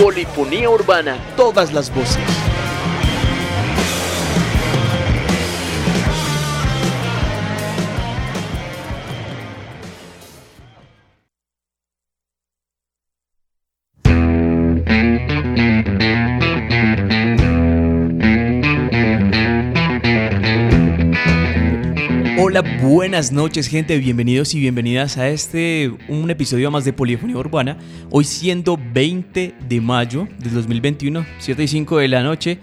Polifonía urbana, todas las voces. Buenas noches gente, bienvenidos y bienvenidas a este, un episodio más de Polifonía Urbana. Hoy siendo 20 de mayo del 2021, 7 y 5 de la noche.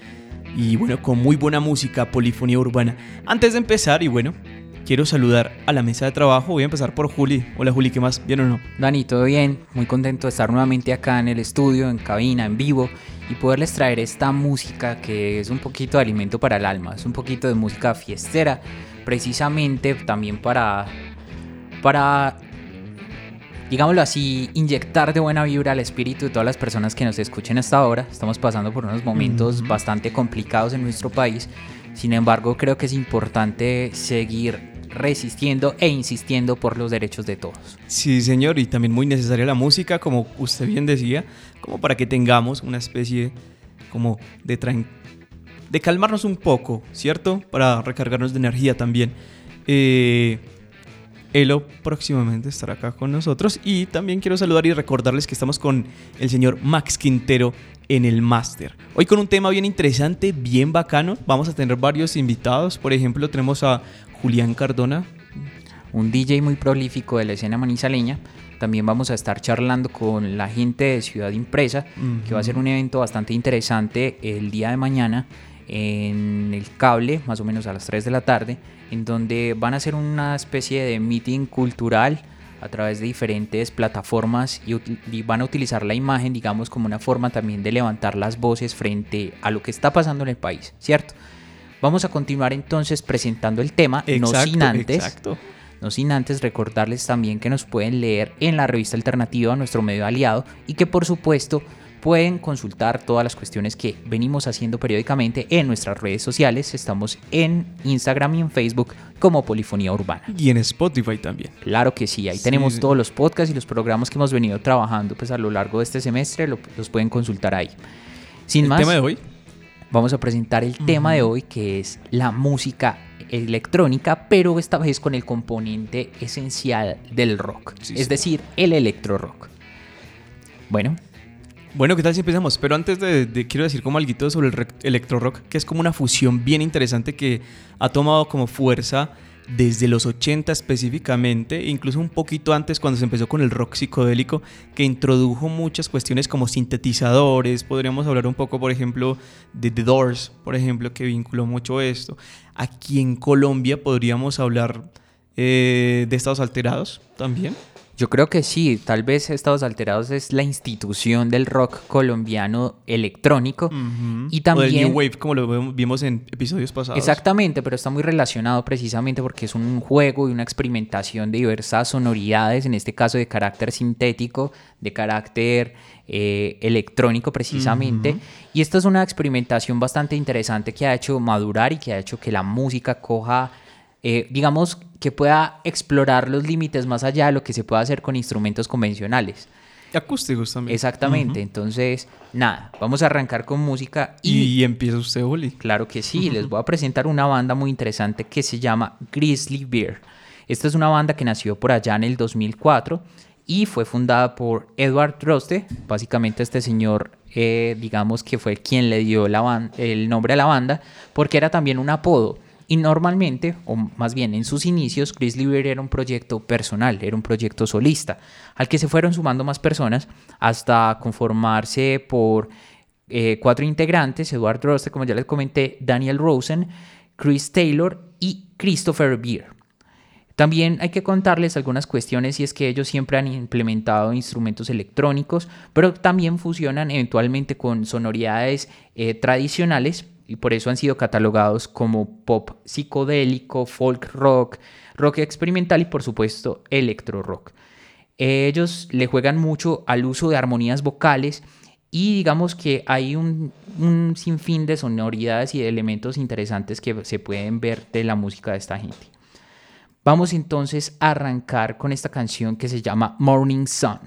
Y bueno, con muy buena música, Polifonía Urbana. Antes de empezar, y bueno, quiero saludar a la mesa de trabajo. Voy a empezar por Juli. Hola Juli, ¿qué más? ¿Bien o no? Dani, todo bien. Muy contento de estar nuevamente acá en el estudio, en cabina, en vivo y poderles traer esta música que es un poquito de alimento para el alma. Es un poquito de música fiestera precisamente también para, para, digámoslo así, inyectar de buena vibra al espíritu de todas las personas que nos escuchen hasta ahora. Estamos pasando por unos momentos bastante complicados en nuestro país. Sin embargo, creo que es importante seguir resistiendo e insistiendo por los derechos de todos. Sí, señor, y también muy necesaria la música, como usted bien decía, como para que tengamos una especie como de tranquilidad de calmarnos un poco, ¿cierto? Para recargarnos de energía también. Eh, Elo próximamente estará acá con nosotros y también quiero saludar y recordarles que estamos con el señor Max Quintero en el máster. Hoy con un tema bien interesante, bien bacano. Vamos a tener varios invitados. Por ejemplo, tenemos a Julián Cardona. Un DJ muy prolífico de la escena manizaleña. También vamos a estar charlando con la gente de Ciudad Impresa, que va a ser un evento bastante interesante el día de mañana en el cable, más o menos a las 3 de la tarde, en donde van a hacer una especie de meeting cultural a través de diferentes plataformas y, van a utilizar la imagen, digamos, como una forma también de levantar las voces frente a lo que está pasando en el país, ¿cierto? Vamos a continuar entonces presentando el tema, no sin antes. No sin antes recordarles también que nos pueden leer en la revista alternativa, nuestro medio aliado, y que por supuesto pueden consultar todas las cuestiones que venimos haciendo periódicamente en nuestras redes sociales. Estamos en Instagram y en Facebook como Polifonía Urbana. Y en Spotify también. Claro que sí, ahí tenemos todos los podcasts y los programas que hemos venido trabajando pues, a lo largo de este semestre, los pueden consultar ahí. Sin ¿El más, tema de hoy? Vamos a presentar el tema de hoy que es la música electrónica, pero esta vez con el componente esencial del rock, es decir, el electro rock. Bueno, bueno, ¿qué tal si empezamos? Pero antes de, quiero decir como algo sobre el electro rock, que es como una fusión bien interesante que ha tomado como fuerza desde los 80 específicamente, incluso un poquito antes cuando se empezó con el rock psicodélico, que introdujo muchas cuestiones como sintetizadores, podríamos hablar un poco, por ejemplo, de The Doors, por ejemplo, que vinculó mucho esto. Aquí en Colombia podríamos hablar eh, de estados alterados también. Yo creo que sí, tal vez Estados Alterados es la institución del rock colombiano electrónico y también... O New Wave, como lo vimos en episodios pasados. Exactamente, pero está muy relacionado precisamente porque es un juego y una experimentación de diversas sonoridades, en este caso de carácter sintético, de carácter eh, electrónico precisamente. Y esta es una experimentación bastante interesante que ha hecho madurar y que ha hecho que la música coja eh, digamos, que pueda explorar los límites más allá de lo que se puede hacer con instrumentos convencionales. Acústicos también. Exactamente, entonces, nada, vamos a arrancar con música y... Y empieza usted, Oli. Claro que sí, les voy a presentar una banda muy interesante que se llama Grizzly Bear. Esta es una banda que nació por allá en el 2004 y fue fundada por Edward Droste, básicamente este señor, eh, digamos que fue quien le dio la el nombre a la banda, porque era también un apodo. Y normalmente, o más bien en sus inicios, Grizzly Bear era un proyecto personal, era un proyecto solista, al que se fueron sumando más personas hasta conformarse por eh, cuatro integrantes, Eduard Droste, como ya les comenté, Daniel Rosen, Chris Taylor y Christopher Beer. También hay que contarles algunas cuestiones y es que ellos siempre han implementado instrumentos electrónicos, pero también fusionan eventualmente con sonoridades eh, tradicionales y por eso han sido catalogados como pop psicodélico, folk rock, rock experimental y por supuesto electro rock. Ellos le juegan mucho al uso de armonías vocales Y digamos que hay un, un sinfín de sonoridades y de elementos interesantes que se pueden ver de la música de esta gente. Vamos entonces a arrancar con esta canción que se llama Morning Sun.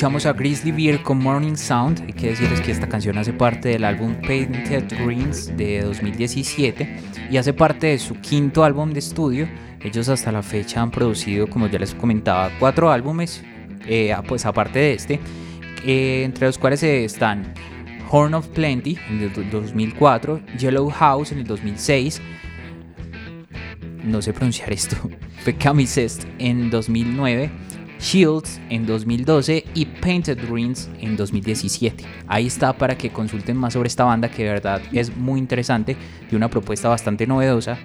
Escuchamos a Grizzly Bear con Morning Sound. Hay que decirles que esta canción hace parte del álbum Painted Greens de 2017 y hace parte de su quinto álbum de estudio. Ellos hasta la fecha han producido, como ya les comentaba, cuatro álbumes, eh, pues aparte de este, eh, entre los cuales están Horn of Plenty en el do- 2004, Yellow House en el 2006, no sé pronunciar esto, fue Camisest en 2009, Shields en 2012 y Painted Rings en 2017. Ahí está para que consulten más sobre esta banda que de verdad es muy interesante y una propuesta bastante novedosa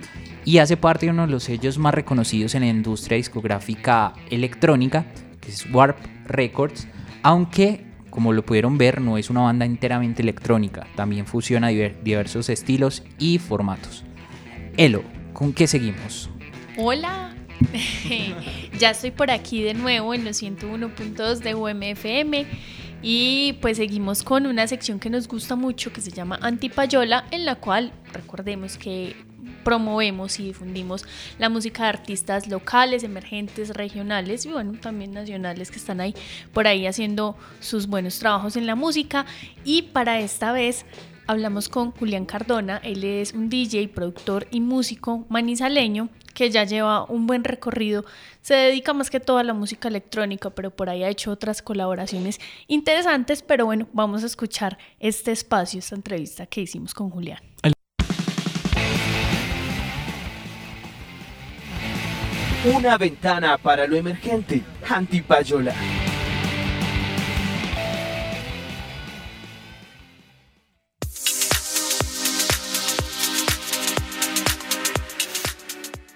y hace parte de uno de los sellos más reconocidos en la industria discográfica electrónica, que es Warp Records, aunque como lo pudieron ver no es una banda enteramente electrónica, también fusiona diver- diversos estilos y formatos. Elo, ¿con qué seguimos? Hola, ya estoy por aquí de nuevo en los 101.2 de UMFM y pues seguimos con una sección que nos gusta mucho que se llama Antipayola en la cual recordemos que promovemos y difundimos la música de artistas locales, emergentes, regionales y bueno, también nacionales que están ahí por ahí haciendo sus buenos trabajos en la música. Y para esta vez hablamos con Julián Cardona, él es un DJ, productor y músico manizaleño que ya lleva un buen recorrido, se dedica más que todo a la música electrónica, pero por ahí ha hecho otras colaboraciones interesantes, pero bueno, vamos a escuchar este espacio, esta entrevista que hicimos con Julián. Una ventana para lo emergente. Antipayola.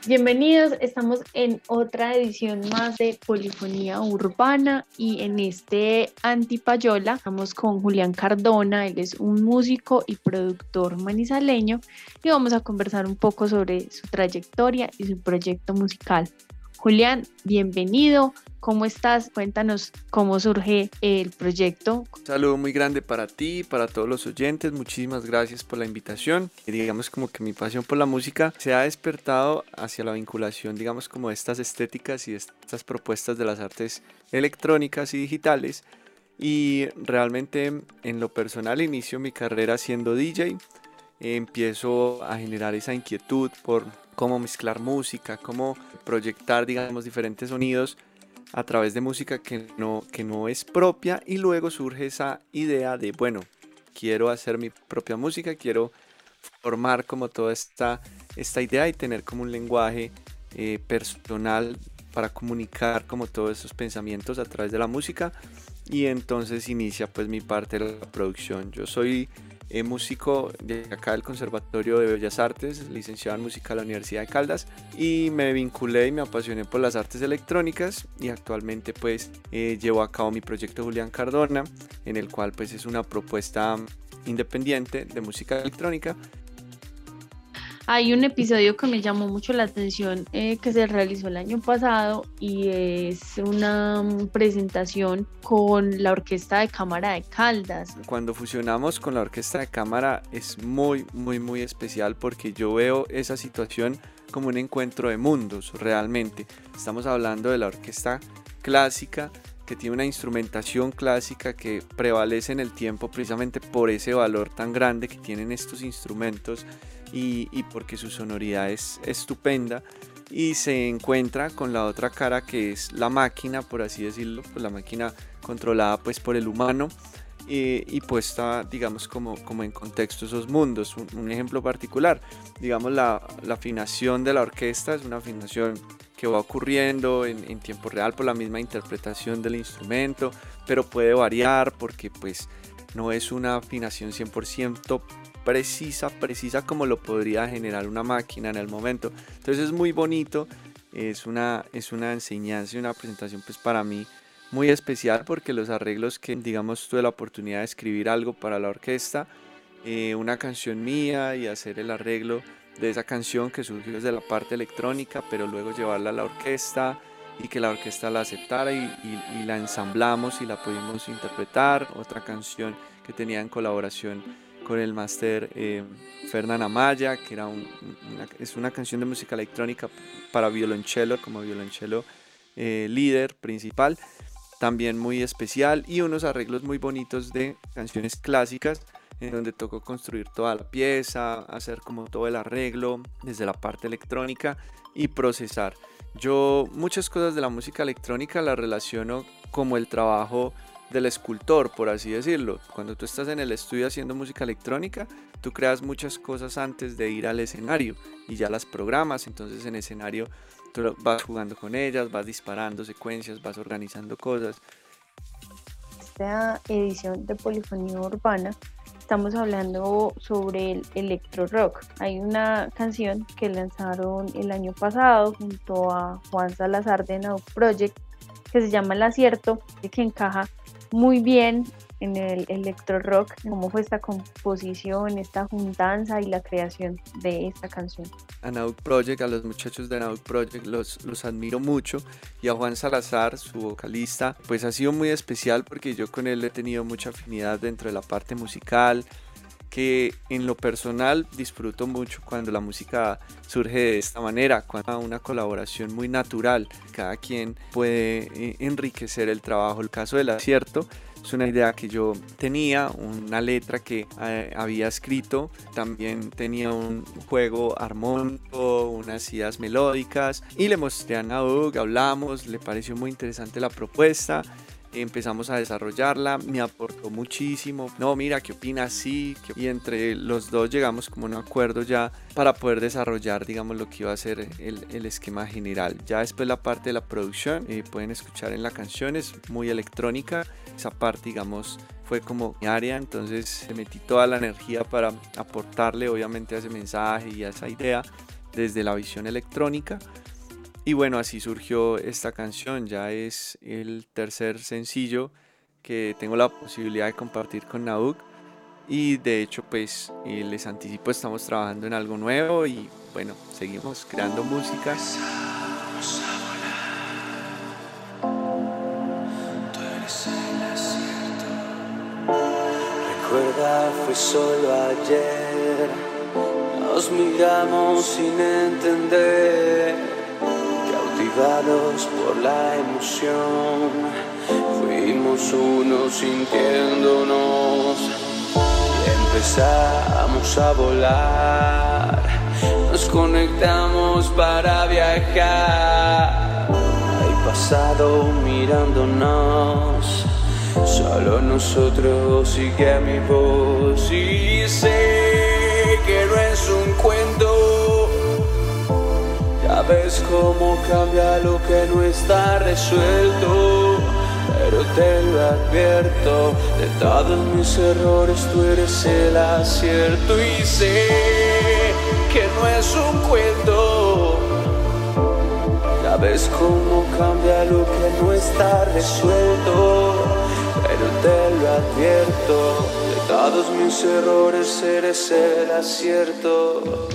Bienvenidos, estamos en otra edición más de Polifonía Urbana y en este Antipayola estamos con Julián Cardona, él es un músico y productor manizaleño y vamos a conversar un poco sobre su trayectoria y su proyecto musical. Julián, bienvenido, ¿cómo estás? Cuéntanos cómo surge el proyecto. Un saludo muy grande para ti, para todos los oyentes. Muchísimas gracias por la invitación. Digamos como que mi pasión por la música se ha despertado hacia la vinculación, digamos como de estas estéticas y estas propuestas de las artes electrónicas y digitales. Y realmente en lo personal inicio mi carrera siendo DJ. Empiezo a generar esa inquietud por cómo mezclar música, cómo proyectar, digamos, diferentes sonidos a través de música que no, que no es propia y luego surge esa idea de, bueno, quiero hacer mi propia música, quiero formar como toda esta, esta idea y tener como un lenguaje eh, personal para comunicar como todos esos pensamientos a través de la música y entonces inicia pues mi parte de la producción. Yo soy eh, músico de acá del Conservatorio de Bellas Artes, licenciado en música de la Universidad de Caldas y me vinculé y me apasioné por las artes electrónicas y actualmente pues eh, llevo a cabo mi proyecto Julián Cardona en el cual pues es una propuesta independiente de música electrónica Hay un episodio que me llamó mucho la atención eh, que se realizó el año pasado y es una mm, presentación con la Orquesta de Cámara de Caldas. Cuando fusionamos con la orquesta de cámara es muy, muy, muy especial porque yo veo esa situación como un encuentro de mundos realmente. Estamos hablando de la orquesta clásica que tiene una instrumentación clásica que prevalece en el tiempo precisamente por ese valor tan grande que tienen estos instrumentos y, y porque su sonoridad es estupenda y se encuentra con la otra cara que es la máquina, por así decirlo, pues la máquina controlada pues por el humano eh, y puesta digamos como, como en contexto esos mundos. Un, un ejemplo particular, digamos la, la afinación de la orquesta es una afinación que va ocurriendo en, en tiempo real por la misma interpretación del instrumento, pero puede variar porque pues no es una afinación 100% precisa, precisa como lo podría generar una máquina en el momento. Entonces es muy bonito, es una, es una enseñanza y una presentación pues para mí muy especial porque los arreglos que digamos tuve la oportunidad de escribir algo para la orquesta, eh, una canción mía y hacer el arreglo de esa canción que surgió desde la parte electrónica, pero luego llevarla a la orquesta y que la orquesta la aceptara y, y- y la ensamblamos y la pudimos interpretar. Otra canción que tenía en colaboración con el máster eh, Fernán Amaya, que era un- una, es una canción de música electrónica para violonchelo, como violonchelo eh, líder principal, también muy especial, y unos arreglos muy bonitos de canciones clásicas, en donde tocó construir toda la pieza, hacer como todo el arreglo desde la parte electrónica y procesar. Yo muchas cosas de la música electrónica las relaciono como el trabajo del escultor, por así decirlo. Cuando tú estás en el estudio haciendo música electrónica, tú creas muchas cosas antes de ir al escenario y ya las programas, entonces en escenario tú vas jugando con ellas, vas disparando secuencias, vas organizando cosas. Esta edición de Polifonía Urbana estamos hablando sobre el electro rock. Hay una canción que lanzaron el año pasado junto a Juan Salazar de Now Project que se llama El Acierto, que encaja muy bien en el electro rock, cómo fue esta composición, esta juntanza y la creación de esta canción. A Nauk Project, a los muchachos de Nauk Project los, los admiro mucho y a Juan Salazar, su vocalista, pues ha sido muy especial porque yo con él he tenido mucha afinidad dentro de la parte musical, que en lo personal disfruto mucho cuando la música surge de esta manera, cuando una colaboración muy natural, cada quien puede eh, enriquecer el trabajo. El caso del acierto es una idea que yo tenía, una letra que eh, había escrito, también tenía un juego armónico, unas ideas melódicas. Y le mostré a Naug, hablamos, le pareció muy interesante la propuesta empezamos a desarrollarla, me aportó muchísimo. No, mira, ¿qué opinas? Sí, y entre los dos llegamos como a un acuerdo ya para poder desarrollar, digamos, lo que iba a ser el, esquema general. Ya después la parte de la producción, eh, pueden escuchar en la canción, es muy electrónica. Esa parte, digamos, fue como mi área, entonces metí toda la energía para aportarle, obviamente, a ese mensaje y a esa idea desde la visión electrónica. Y bueno, así surgió esta canción, ya es el tercer sencillo que tengo la posibilidad de compartir con Nauk. Y de hecho, pues eh, les anticipo, estamos trabajando en algo nuevo y bueno, seguimos creando música. Recuerda, fue solo ayer, nos miramos sin entender por la emoción, fuimos uno sintiéndonos. Y empezamos a volar, nos conectamos para viajar, el pasado mirándonos. Solo nosotros sigue mi voz. Y sé que no Sabes cómo cambia lo que no está resuelto, pero te lo advierto, de todos mis errores tú eres el acierto y sé que no es un cuento. Sabes cómo cambia lo que no está resuelto, pero te lo advierto, de todos mis errores eres el acierto.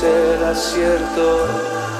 Errores eres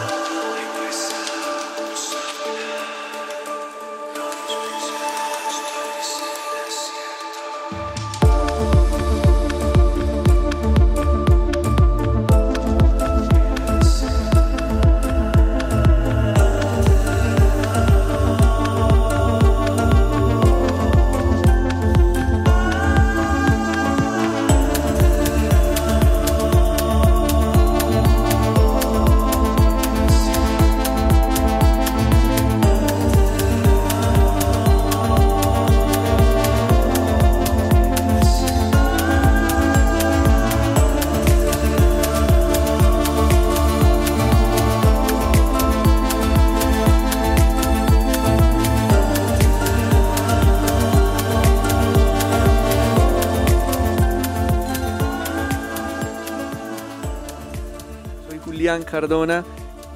Julián Cardona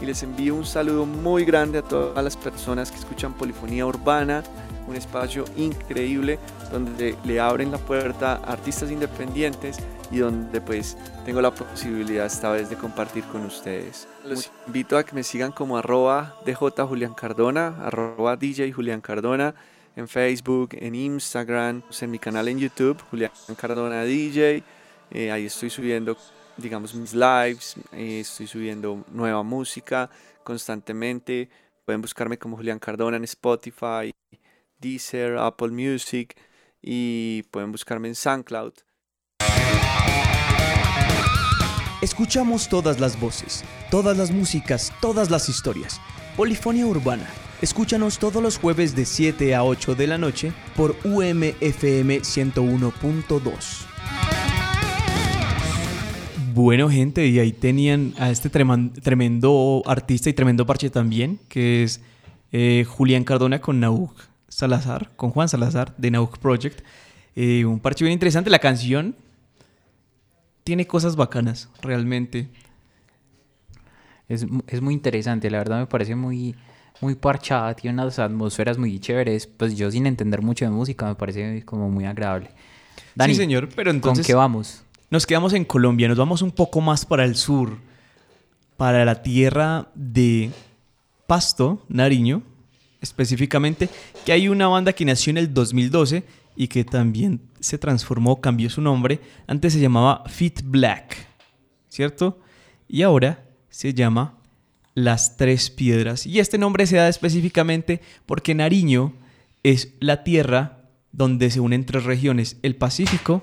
y les envío un saludo muy grande a todas las personas que escuchan Polifonía Urbana, un espacio increíble donde le abren la puerta a artistas independientes y donde pues tengo la posibilidad esta vez de compartir con ustedes. Los invito a que me sigan como arroba DJ Julián Cardona, arroba DJ Julián Cardona en Facebook, en Instagram, en mi canal en YouTube, Julián Cardona DJ. Eh, ahí estoy subiendo digamos, mis lives, eh, estoy subiendo nueva música constantemente. Pueden buscarme como Julián Cardona en Spotify, Deezer, Apple Music y pueden buscarme en SoundCloud. Escuchamos todas las voces, todas las músicas, todas las historias. Polifonía Urbana. Escúchanos todos los jueves de 7 a 8 de la noche por UMFM 101.2. Bueno, gente, y ahí tenían a este tremendo artista y tremendo parche también, que es eh, Julián Cardona con Nauk Salazar, con Juan Salazar de Nauk Project. Eh, un parche bien interesante. La canción tiene cosas bacanas, realmente. Es, es muy interesante, la verdad me parece muy, muy parchada, tiene unas atmósferas muy chéveres. Pues yo sin entender mucho de música me parece como muy agradable. Dani, sí, señor, pero entonces ¿con qué vamos? Nos quedamos en Colombia, nos vamos un poco más para el sur, para la tierra de Pasto, Nariño, específicamente, que hay una banda que nació en el 2012 y que también se transformó, cambió su nombre. Antes se llamaba Fit Black, ¿cierto? Y ahora se llama Las Tres Piedras. Y este nombre se da específicamente porque Nariño es la tierra donde se unen tres regiones, el Pacífico,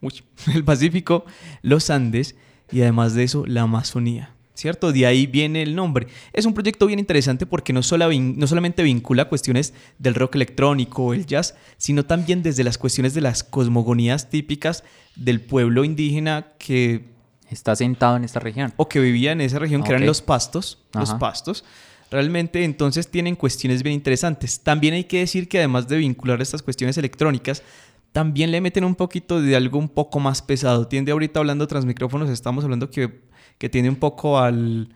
uy, el Pacífico, los Andes y además de eso la Amazonía. ¿Cierto? De ahí viene el nombre. Es un proyecto bien interesante porque no, sola no solamente vincula cuestiones del rock electrónico o el jazz, sino también desde las cuestiones de las cosmogonías típicas del pueblo indígena que Está sentado en esta región. o que vivía en esa región, que eran los pastos, los pastos. Realmente entonces tienen cuestiones bien interesantes. También hay que decir que además de vincular estas cuestiones electrónicas, también le meten un poquito de algo un poco más pesado. Tiende ahorita hablando tras micrófonos, estamos hablando que, que tiende un poco al,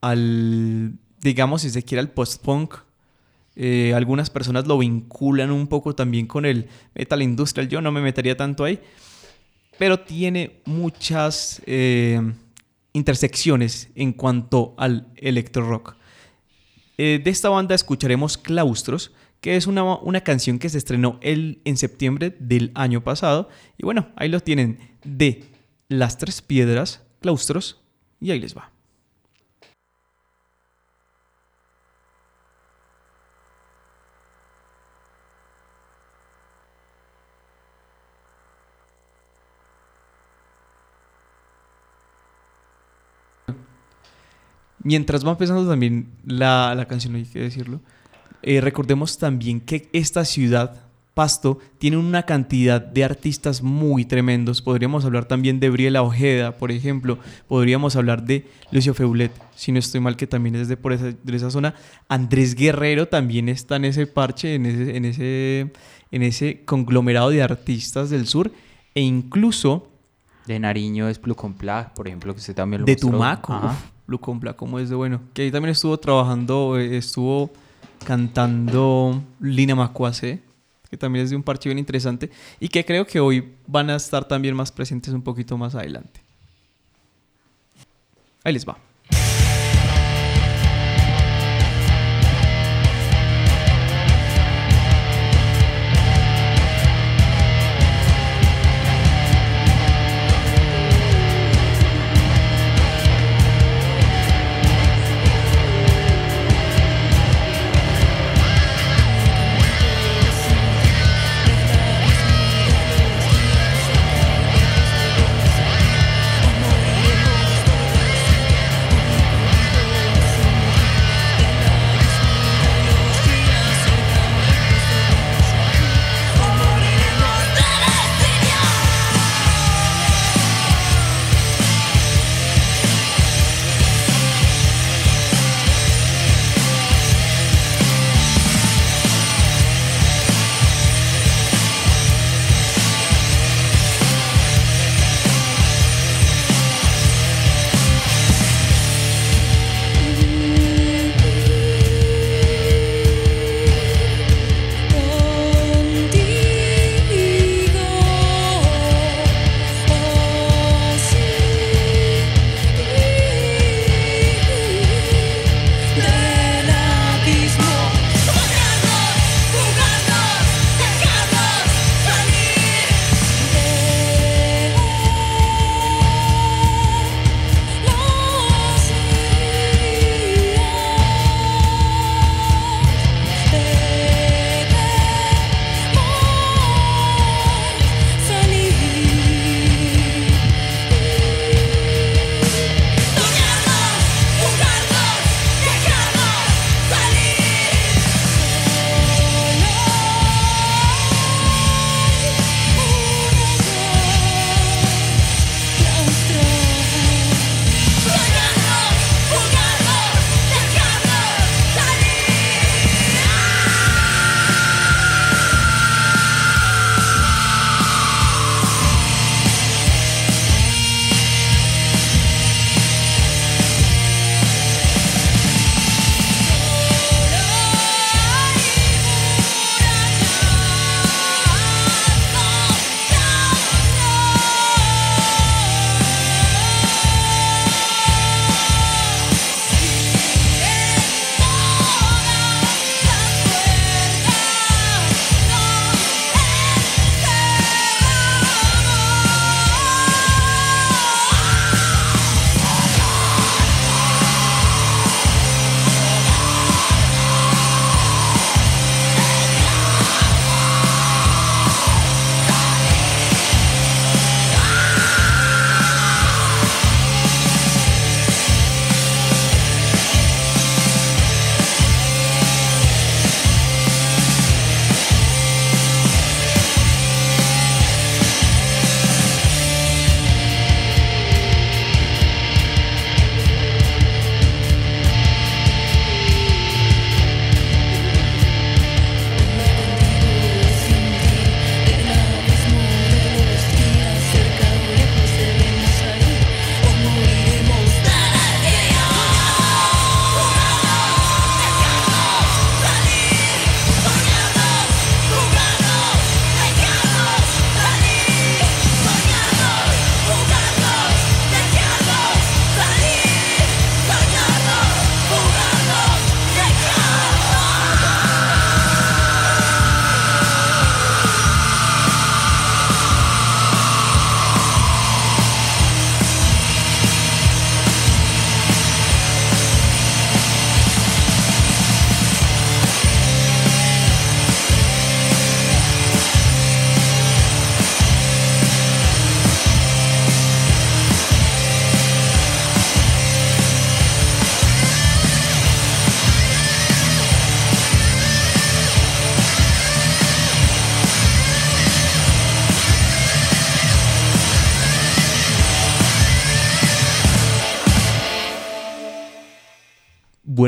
al, digamos, si se quiere, al post-punk. Eh, algunas personas lo vinculan un poco también con el metal industrial. Yo no me metería tanto ahí pero tiene muchas eh, intersecciones en cuanto al electro rock. Eh, de esta banda escucharemos Claustros, que es una, una canción que se estrenó el, en septiembre del año pasado. Y bueno, ahí lo tienen de Las Tres Piedras, Claustros, y ahí les va. Mientras va empezando también la, la canción, hay que decirlo, eh, recordemos también que esta ciudad, Pasto, tiene una cantidad de artistas muy tremendos. Podríamos hablar también de Briela Ojeda, por ejemplo. Podríamos hablar de Lucio Feulet, si no estoy mal, que también es de por esa, de esa zona. Andrés Guerrero también está en ese parche, en ese, en ese, en ese conglomerado de artistas del sur. E incluso De Nariño es Blue Complag, por ejemplo, que usted también lo de mostró. Tumaco. Ajá. Uf, Blue Compla, como es de bueno. Que ahí también estuvo trabajando, eh, estuvo cantando Lina Macuase, que también es de un parche bien interesante y que creo que hoy van a estar también más presentes un poquito más adelante. Ahí les va.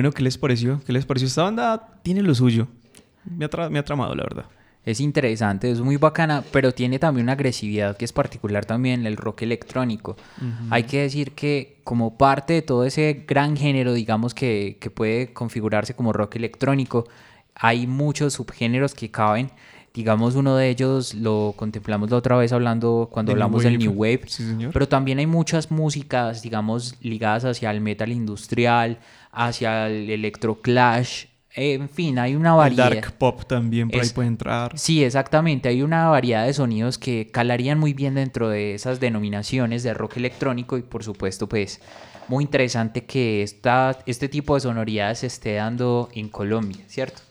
Bueno, ¿qué les pareció? ¿Qué les pareció? Esta banda tiene lo suyo. Me ha, tra- me ha tramado, la verdad. Es interesante, es muy bacana, pero tiene también una agresividad que es particular también el rock electrónico. Hay que decir que como parte de todo ese gran género, digamos, que, que puede configurarse como rock electrónico, hay muchos subgéneros que caben. Digamos, uno de ellos lo contemplamos la otra vez hablando cuando hablamos del. New Wave. Sí. Pero también hay muchas músicas, digamos, ligadas hacia el metal industrial, hacia el electroclash. En fin, hay una El variedad. dark pop también por ahí puede entrar. Sí, exactamente. Hay una variedad de sonidos que calarían muy bien dentro de esas denominaciones de rock electrónico y por supuesto, pues, muy interesante que esta, este tipo de sonoridades se esté dando en Colombia, ¿cierto?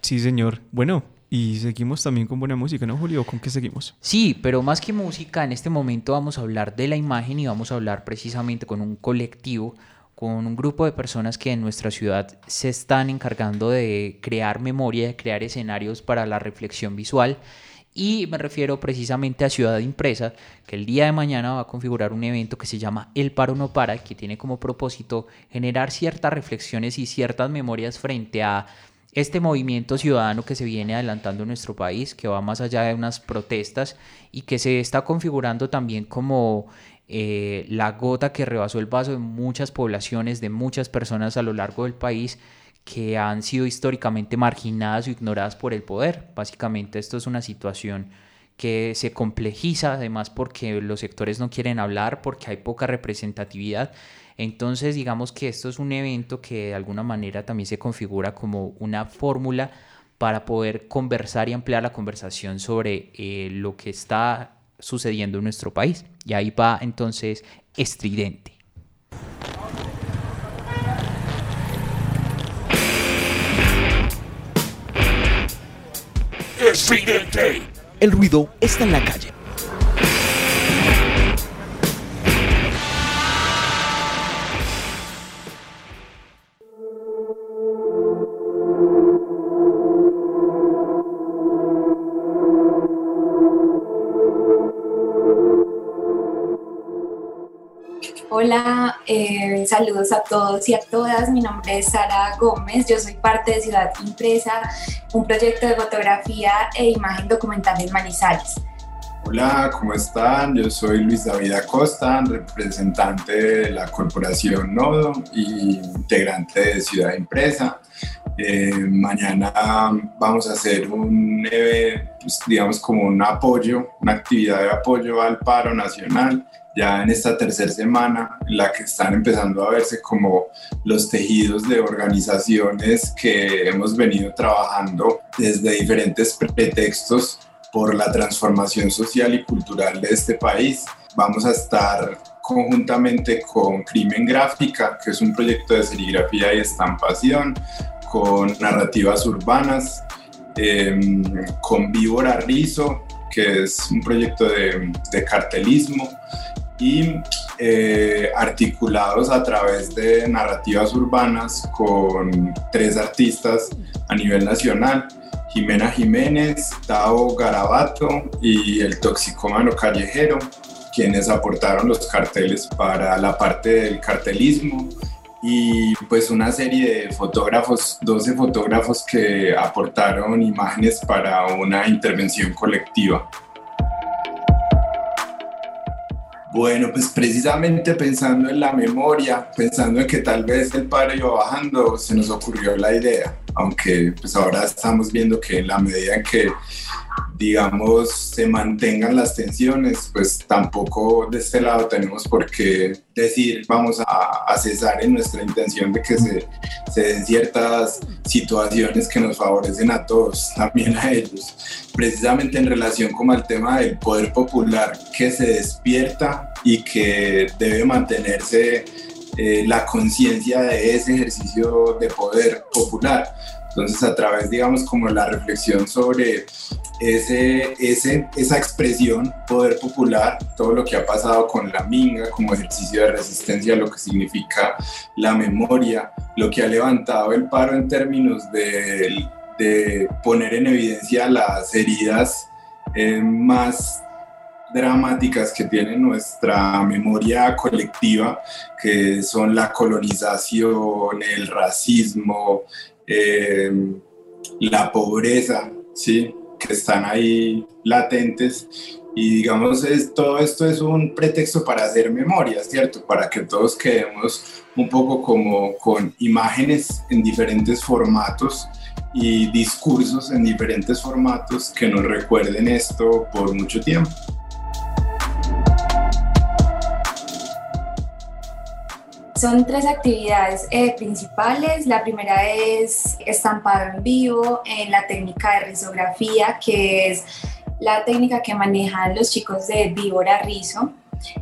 Sí, señor. Bueno, y seguimos también con buena música, ¿no, Julio? ¿Con qué seguimos? Sí, pero más que música, en este momento vamos a hablar de la imagen y vamos a hablar precisamente con un colectivo, con un grupo de personas que en nuestra ciudad se están encargando de crear memoria, de crear escenarios para la reflexión visual. Y me refiero precisamente a Ciudad Impresa, que el día de mañana va a configurar un evento que se llama El Paro No Para, que tiene como propósito generar ciertas reflexiones y ciertas memorias frente a este movimiento ciudadano que se viene adelantando en nuestro país, que va más allá de unas protestas y que se está configurando también como eh, la gota que rebasó el vaso de muchas poblaciones, de muchas personas a lo largo del país que han sido históricamente marginadas o ignoradas por el poder. Básicamente esto es una situación que se complejiza además porque los sectores no quieren hablar, porque hay poca representatividad. Entonces digamos que esto es un evento que de alguna manera también se configura como una fórmula para poder conversar y ampliar la conversación sobre eh, lo que está sucediendo en nuestro país. Y ahí va entonces estridente. El ruido está en la calle. Hola, eh, saludos a todos y a todas. Mi nombre es Sara Gómez. Yo soy parte de Ciudad Impresa, un proyecto de fotografía e imagen documental en Manizales. Hola, ¿cómo están? Yo soy Luis David Acosta, representante de la corporación Nodo y integrante de Ciudad Impresa. Eh, mañana vamos a hacer un, eh, pues, digamos, como un apoyo, una actividad de apoyo al paro nacional, ya en esta tercera semana, en la que están empezando a verse como los tejidos de organizaciones que hemos venido trabajando desde diferentes pretextos por la transformación social y cultural de este país. Vamos a estar conjuntamente con Crimen Gráfica, que es un proyecto de serigrafía y estampación, con narrativas urbanas, eh, con Víbora Rizo, que es un proyecto de, de cartelismo, y eh, articulados a través de narrativas urbanas con tres artistas a nivel nacional. Jimena Jiménez, Tao Garabato y el toxicómano callejero, quienes aportaron los carteles para la parte del cartelismo y pues una serie de fotógrafos, 12 fotógrafos que aportaron imágenes para una intervención colectiva. Bueno, pues precisamente pensando en la memoria, pensando en que tal vez el padre iba bajando, se nos ocurrió la idea, aunque pues ahora estamos viendo que en la medida en que digamos se mantengan las tensiones, pues tampoco de este lado tenemos por qué decir vamos a, a cesar en nuestra intención de que se, se den ciertas situaciones que nos favorecen a todos, también a ellos precisamente en relación como al tema del poder popular que se despierta y que debe mantenerse eh, la conciencia de ese ejercicio de poder popular. Entonces, a través, digamos, como la reflexión sobre ese, esa expresión, poder popular, todo lo que ha pasado con la minga como ejercicio de resistencia, lo que significa la memoria, lo que ha levantado el paro en términos de poner en evidencia las heridas eh, más dramáticas que tiene nuestra memoria colectiva, que son la colonización, el racismo, eh, la pobreza, ¿sí? Que están ahí latentes. Y digamos, es, todo esto es un pretexto para hacer memoria, ¿cierto? Para que todos quedemos un poco como con imágenes en diferentes formatos y discursos en diferentes formatos que nos recuerden esto por mucho tiempo. Son tres actividades eh, principales. La primera es estampado en vivo en la técnica de risografía, que es la técnica que manejan los chicos de Víbora Rizo.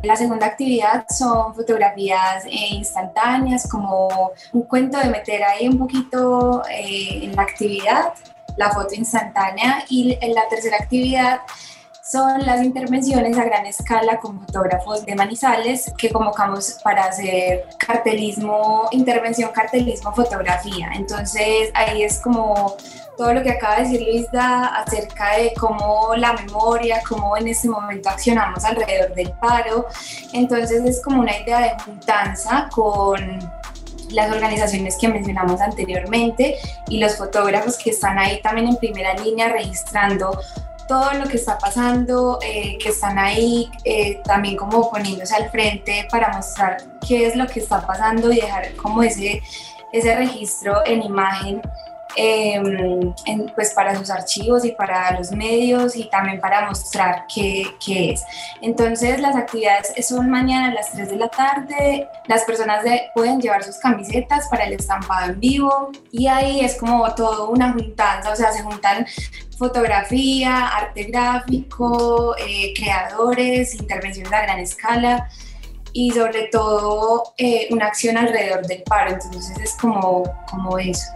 La segunda actividad son fotografías eh, instantáneas, como un cuento de meter ahí un poquito eh, en la actividad, la foto instantánea. Y en la tercera actividad son las intervenciones a gran escala con fotógrafos de Manizales que convocamos para hacer cartelismo, intervención, cartelismo, fotografía. Entonces ahí es como todo lo que acaba de decir Luisa acerca de cómo la memoria, cómo en este momento accionamos alrededor del paro. Entonces es como una idea de juntanza con las organizaciones que mencionamos anteriormente y los fotógrafos que están ahí también en primera línea registrando todo lo que está pasando, eh, que están ahí eh, también como poniéndose al frente para mostrar qué es lo que está pasando y dejar como ese, ese registro en imagen eh, en, pues para sus archivos y para los medios y también para mostrar qué, qué, es. Entonces las actividades son mañana a las 3 de la tarde, las personas de, pueden llevar sus camisetas para el estampado en vivo y ahí es como todo una juntanza, o sea, se juntan fotografía, arte gráfico, eh, creadores, intervenciones a gran escala y sobre todo eh, una acción alrededor del paro, entonces es como, como eso.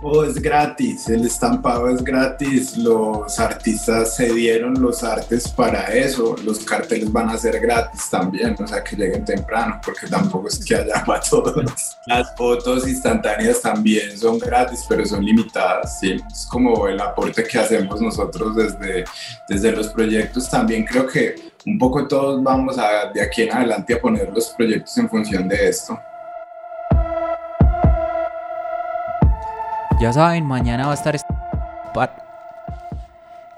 Oh, es gratis, el estampado es gratis, los artistas se dieron los artes para eso, los carteles van a ser gratis también, o sea que lleguen temprano, porque tampoco es que haya para todos. Las fotos instantáneas también son gratis, pero son limitadas, ¿sí? es como el aporte que hacemos nosotros desde, desde los proyectos. También creo que un poco todos vamos a, de aquí en adelante a poner los proyectos en función de esto. Ya saben, mañana va a estar este par-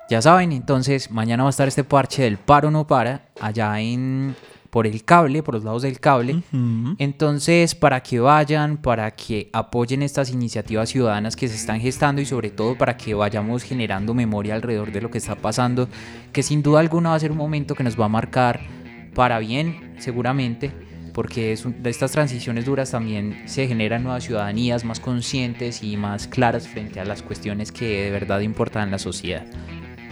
Ya saben, entonces, mañana va a estar este parche del paro no para, allá en por el cable, por los lados del cable. Entonces, para que vayan, para que apoyen estas iniciativas ciudadanas que se están gestando y sobre todo para que vayamos generando memoria alrededor de lo que está pasando, que sin duda alguna va a ser un momento que nos va a marcar para bien, seguramente, porque de estas transiciones duras también se generan nuevas ciudadanías más conscientes y más claras frente a las cuestiones que de verdad importan en la sociedad.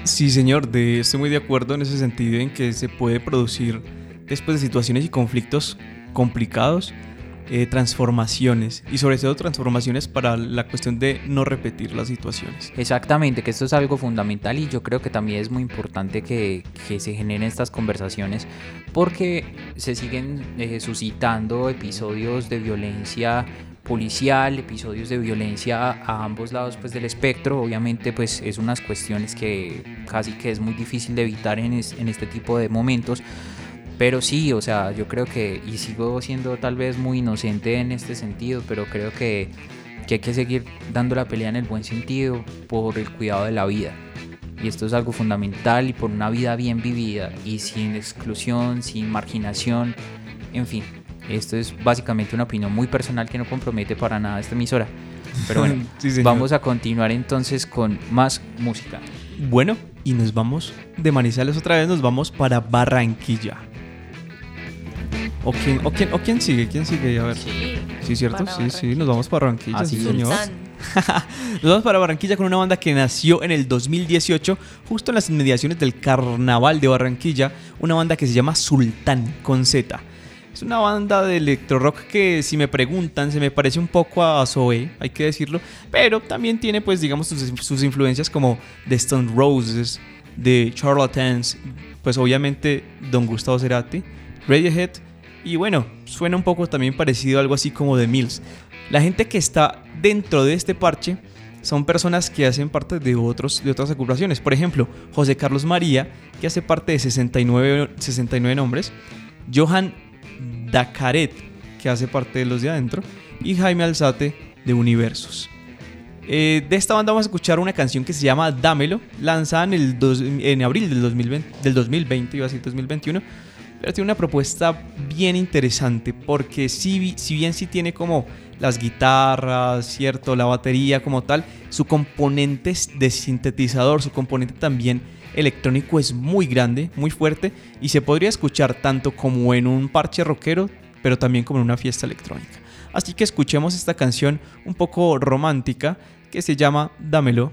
Sí, señor, de, estoy muy de acuerdo en ese sentido en que se puede producir después de situaciones y conflictos complicados, eh, transformaciones y sobre todo transformaciones para la cuestión de no repetir las situaciones. Exactamente, que esto es algo fundamental y yo creo que también es muy importante que, que se generen estas conversaciones porque se siguen eh, suscitando episodios de violencia policial, episodios de violencia a ambos lados pues, del espectro. Obviamente pues es unas cuestiones que casi que es muy difícil de evitar en, en este tipo de momentos. Pero sí, o sea, yo creo que, y sigo siendo tal vez muy inocente en este sentido, pero creo que, que hay que seguir dando la pelea en el buen sentido por el cuidado de la vida. Y esto es algo fundamental y por una vida bien vivida y sin exclusión, sin marginación, en fin. Esto es básicamente una opinión muy personal que no compromete para nada esta emisora. Pero bueno, Sí, vamos a continuar entonces con más música. Bueno, y nos vamos de Manizales otra vez, nos vamos para Barranquilla. ¿O quién, o quién, o quién sigue? ¿Quién sigue? A ver. Sí. Sí, ¿cierto? Sí, sí, nos vamos para Barranquilla, Así sí, señor. Nos vamos para Barranquilla con una banda que nació en el 2018, justo en las inmediaciones del Carnaval de Barranquilla, una banda que se llama Sultán con Z. Es una banda de electro rock que si me preguntan se me parece un poco a Zoe, hay que decirlo, pero también tiene pues digamos sus, sus influencias como The Stone Roses, The Charlatans, pues obviamente Don Gustavo Cerati, Radiohead y bueno, suena un poco también parecido a algo así como The Mills. La gente que está dentro de este parche son personas que hacen parte de, otros, de otras agrupaciones. Por ejemplo, José Carlos María, que hace parte de 69, 69 nombres. Johan Dacaret, que hace parte de los de adentro. Y Jaime Alzate, de Universos. Eh, de esta banda vamos a escuchar una canción que se llama Dámelo, lanzada en, el dos- en abril del 2020, del 2020, iba a decir 2021. Pero tiene una propuesta bien interesante porque si, si bien sí tiene como las guitarras, cierto, la batería como tal, su componente de sintetizador, su componente también electrónico es muy grande, muy fuerte y se podría escuchar tanto como en un parche rockero, pero también como en una fiesta electrónica. Así que escuchemos esta canción un poco romántica que se llama Dámelo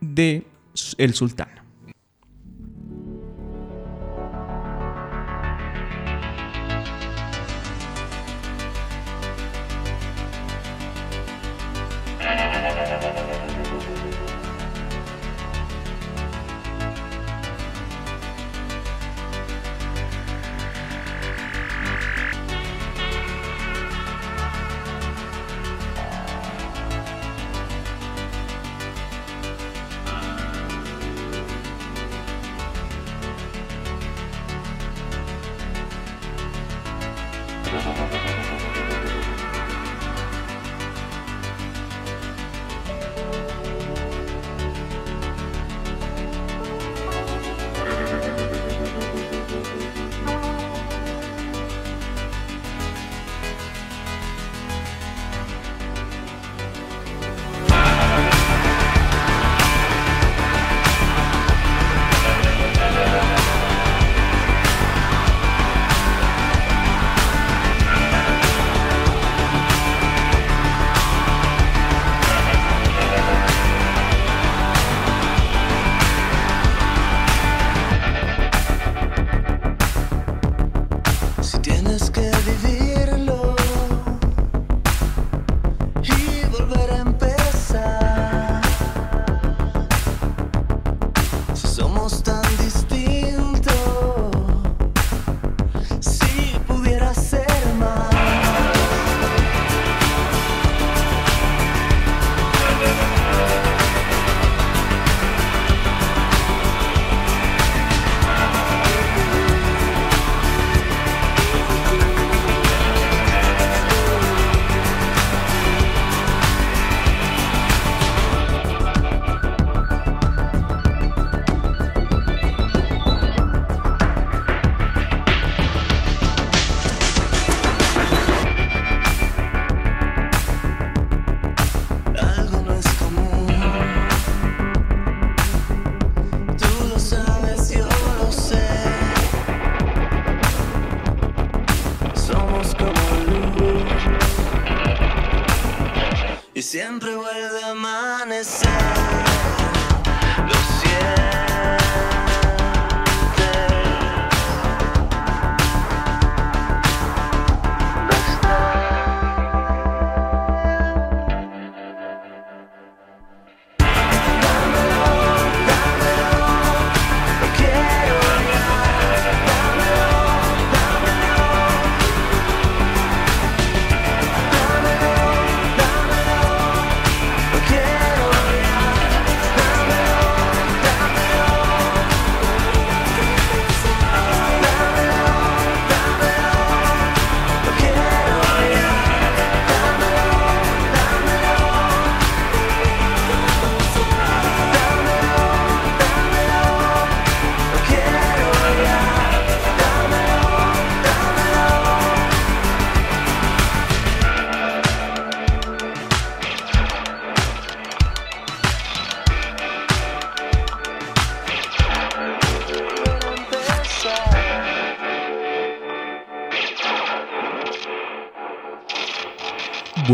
de El Sultán.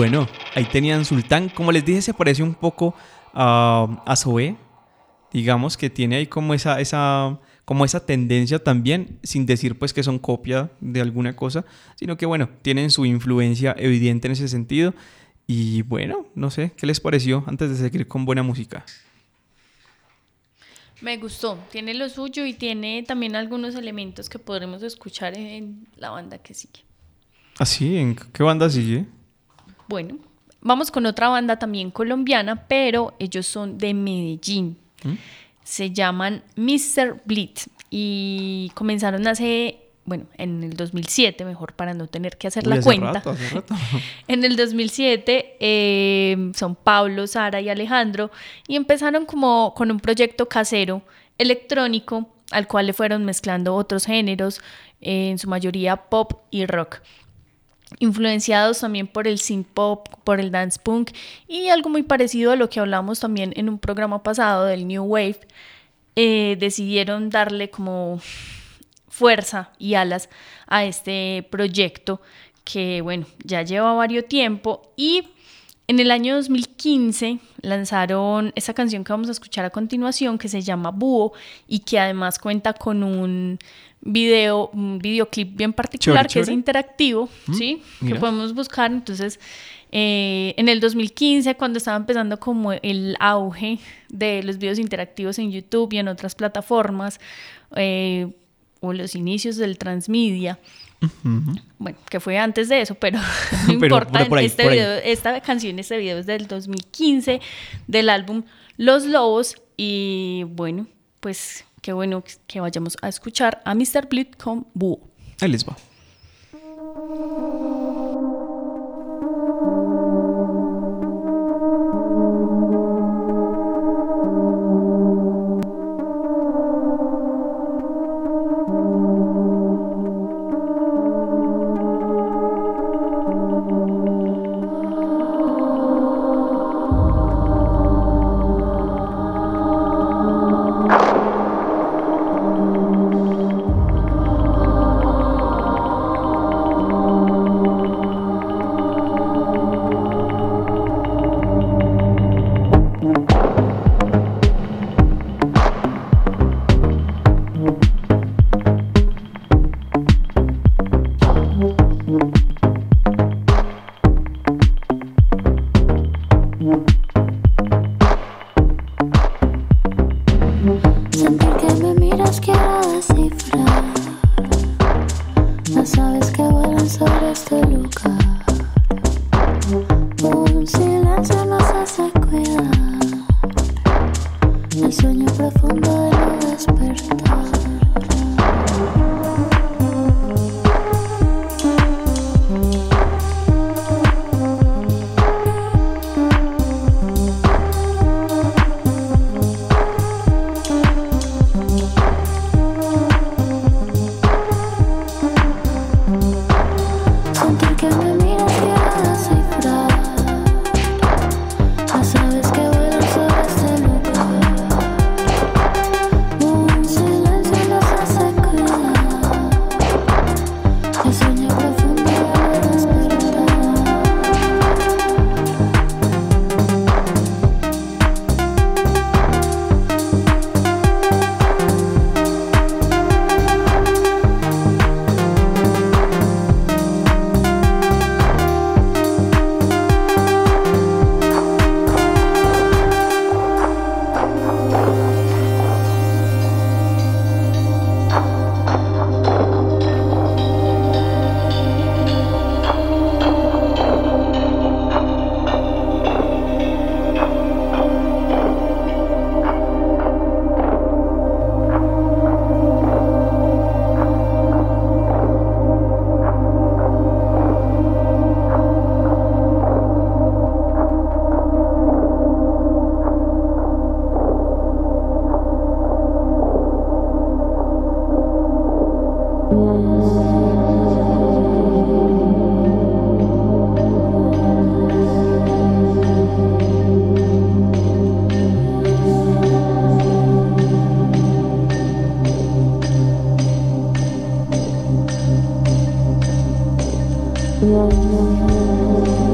Bueno, ahí tenían Sultán. Como les dije, se parece un poco a, a Zoé. Digamos que tiene ahí como esa, esa, como esa tendencia también, sin decir pues que son copia de alguna cosa, sino que bueno, tienen su influencia evidente en ese sentido. Y bueno, no sé, ¿qué les pareció antes de seguir con buena música? Me gustó, tiene lo suyo y tiene también algunos elementos que podremos escuchar en la banda que sigue. Así, ¿en qué banda sigue? Bueno, vamos con otra banda también colombiana, pero ellos son de Medellín. ¿Mm? Se llaman Mr. Bleed y comenzaron hace, bueno, en el 2007, mejor para no tener que hacer Uy, la hace cuenta. rato, hace rato. En el 2007 eh, son Pablo, Sara y Alejandro y empezaron como con un proyecto casero electrónico al cual le fueron mezclando otros géneros eh, en su mayoría pop y rock. Influenciados también por el synth pop, por el dance punk y algo muy parecido a lo que hablamos también en un programa pasado del New Wave, eh, decidieron darle como fuerza y alas a este proyecto que, bueno, ya lleva varios tiempo y en el año 2015 lanzaron esa canción que vamos a escuchar a continuación que se llama Búho y que además cuenta con un video, un videoclip bien particular Chévere, que es interactivo, Mm, ¿sí? Que podemos buscar. Entonces, eh, en el 2015, cuando estaba empezando como el auge de los videos interactivos en YouTube y en otras plataformas, eh, o los inicios del transmedia, bueno, que fue antes de eso, pero no importa. pero por ahí, este video, esta canción, este video es del 2015, del álbum Los Lobos. Y bueno, pues qué bueno que vayamos a escuchar a Mr. Bleed con Búho. Ahí les va. And I'm.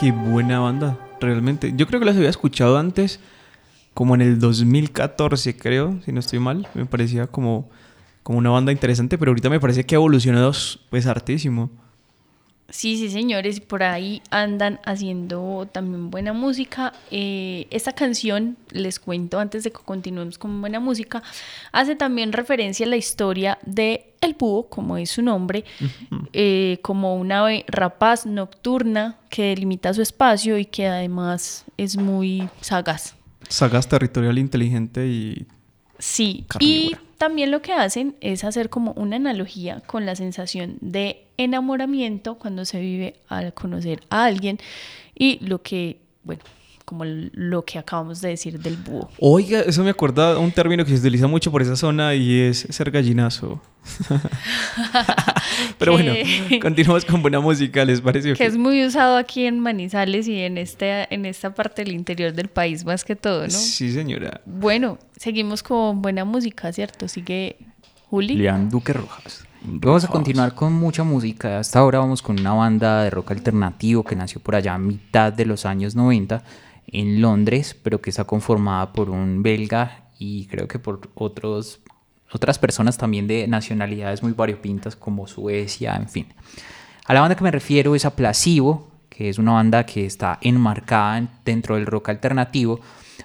Qué buena banda, realmente. Yo creo que las había escuchado antes, como en el 2014, creo, si no estoy mal. Me parecía como, como una banda interesante, pero ahorita me parece que ha evolucionado pues hartísimo. Sí, sí, señores, por ahí andan haciendo también buena música. Eh, esta canción, les cuento antes de que continuemos con buena música, hace también referencia a la historia de el búho, como es su nombre, eh, como una ave rapaz nocturna que delimita su espacio y que además es muy sagaz. Sagaz, territorial, inteligente y Sí, y también lo que hacen es hacer como una analogía con la sensación de enamoramiento cuando se vive al conocer a alguien y lo que, bueno, como lo que acabamos de decir del búho. Oiga, eso me acuerda un término que se utiliza mucho por esa zona y es ser gallinazo. Pero bueno, continuamos con buena música, ¿les parece? Que es muy usado aquí en Manizales y en, este, en esta parte del interior del país más que todo, ¿no? Sí, señora. Bueno, seguimos con buena música, ¿cierto? Sigue Juli. Lean Duque Rojas. Vamos a continuar con mucha música. Hasta ahora vamos con una banda de rock alternativo que nació por allá a mitad de los años 90 en Londres, pero que está conformada por un belga y creo que por otros, otras personas también de nacionalidades muy variopintas como Suecia, en fin. A la banda que me refiero es a Placebo, que es una banda que está enmarcada dentro del rock alternativo,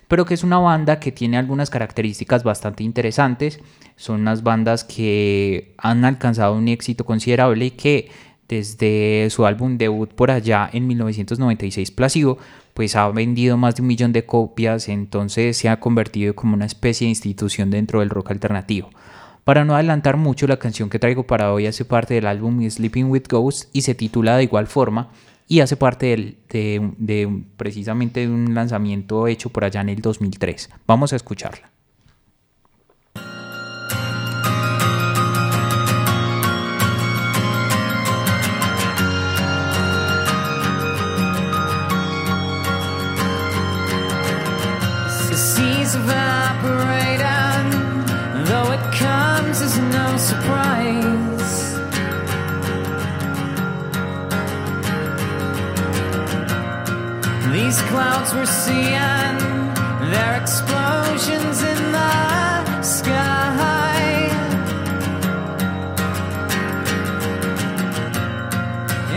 pero que es una banda que tiene algunas características bastante interesantes. Son unas bandas que han alcanzado un éxito considerable y que desde su álbum debut por allá en 1996 Placebo, pues ha vendido más de un millón de copias, entonces se ha convertido como una especie de institución dentro del rock alternativo. Para no adelantar mucho, la canción que traigo para hoy hace parte del álbum Sleeping with Ghosts y se titula de igual forma y hace parte de, de precisamente de un lanzamiento hecho por allá en el 2003. Vamos a escucharla. Seas evaporating, though it comes as no surprise. These clouds we're seeing, they're explosions in the sky.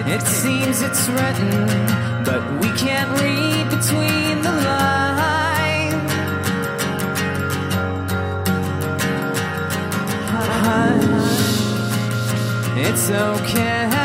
It seems it's written, but we can't read between it's okay.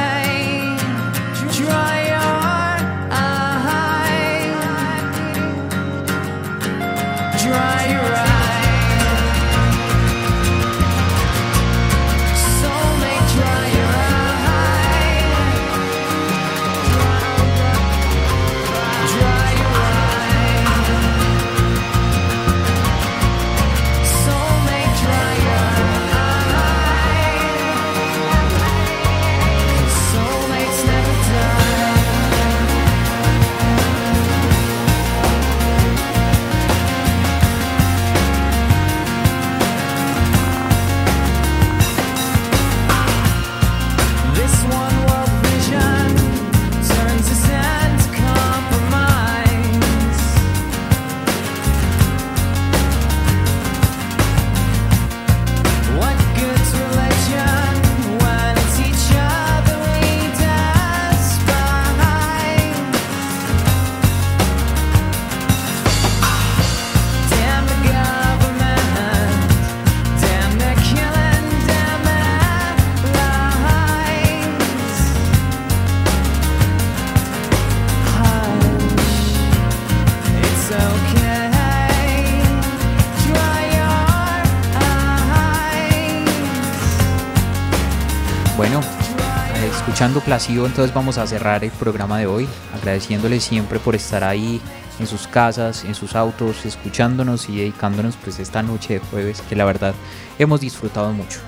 Placido, entonces vamos a cerrar el programa de hoy, agradeciéndoles siempre por estar ahí en sus casas, en sus autos, escuchándonos y dedicándonos pues esta noche de jueves que la verdad hemos disfrutado mucho.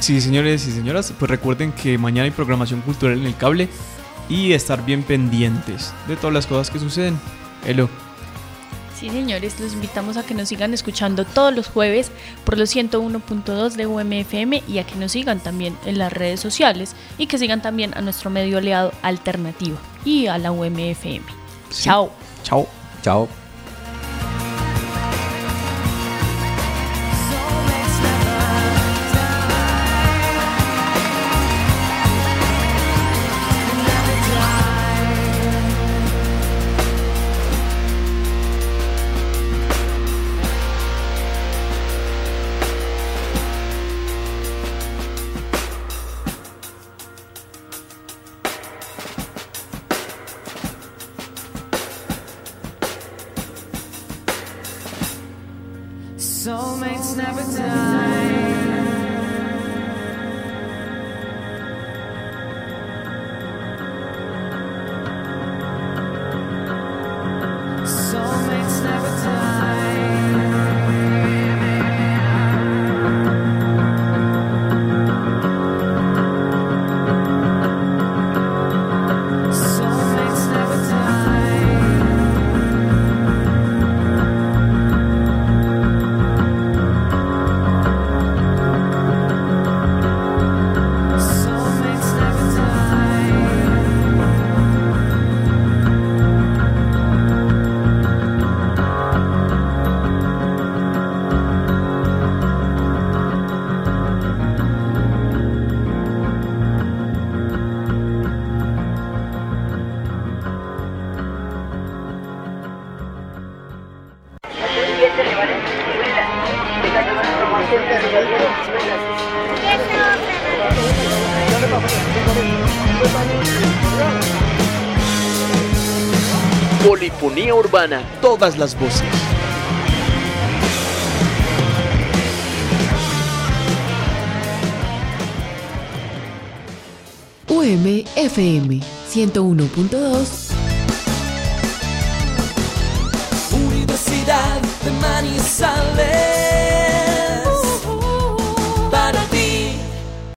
Sí, señores y señoras, pues recuerden que mañana hay programación cultural en el cable y estar bien pendientes de todas las cosas que suceden. Hello. Sí, señores, los invitamos a que nos sigan escuchando todos los jueves por los 101.2 de UMFM y a que nos sigan también en las redes sociales y que sigan también a nuestro medio aliado alternativo y a la UMFM. Chao. Chao. Chao. Urbana, todas las voces. UMFM 101.2